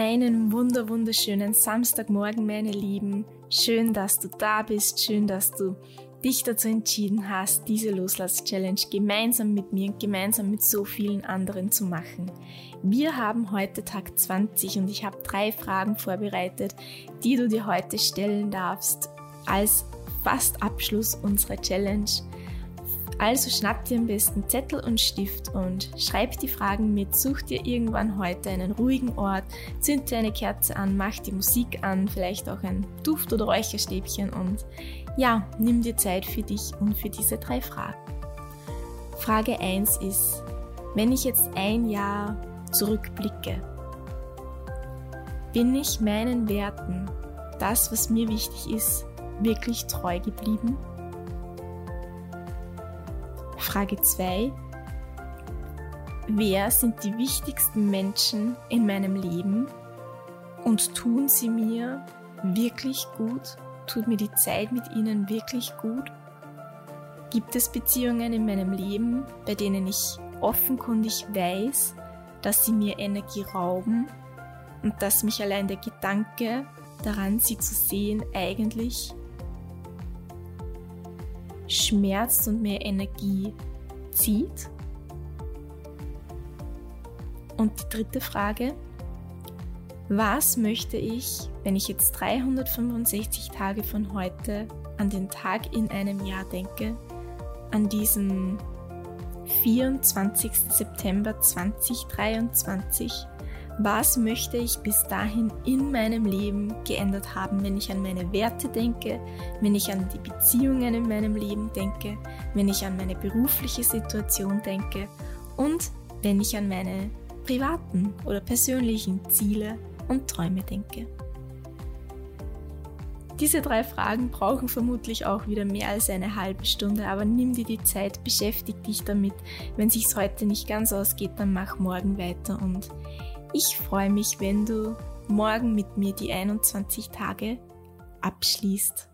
Einen wunder wunderschönen Samstagmorgen, meine Lieben. Schön, dass du da bist. Schön, dass du dich dazu entschieden hast, diese Loslass-Challenge gemeinsam mit mir und gemeinsam mit so vielen anderen zu machen. Wir haben heute Tag 20 und ich habe drei Fragen vorbereitet, die du dir heute stellen darfst als fast Abschluss unserer Challenge. Also schnapp dir am besten Zettel und Stift und schreib die Fragen mit. Such dir irgendwann heute einen ruhigen Ort, zünd dir eine Kerze an, mach die Musik an, vielleicht auch ein Duft- oder Räucherstäbchen und ja, nimm dir Zeit für dich und für diese drei Fragen. Frage 1 ist, wenn ich jetzt ein Jahr zurückblicke, bin ich meinen Werten, das, was mir wichtig ist, wirklich treu geblieben? Frage 2. Wer sind die wichtigsten Menschen in meinem Leben und tun sie mir wirklich gut? Tut mir die Zeit mit ihnen wirklich gut? Gibt es Beziehungen in meinem Leben, bei denen ich offenkundig weiß, dass sie mir Energie rauben und dass mich allein der Gedanke daran, sie zu sehen, eigentlich schmerzt und mehr Energie zieht? Und die dritte Frage, was möchte ich, wenn ich jetzt 365 Tage von heute an den Tag in einem Jahr denke, an diesem 24. September 2023, was möchte ich bis dahin in meinem Leben geändert haben, wenn ich an meine Werte denke, wenn ich an die Beziehungen in meinem Leben denke, wenn ich an meine berufliche Situation denke und wenn ich an meine privaten oder persönlichen Ziele und Träume denke. Diese drei Fragen brauchen vermutlich auch wieder mehr als eine halbe Stunde, aber nimm dir die Zeit, beschäftige dich damit. Wenn sich's heute nicht ganz ausgeht, dann mach morgen weiter und ich freue mich, wenn du morgen mit mir die 21 Tage abschließt.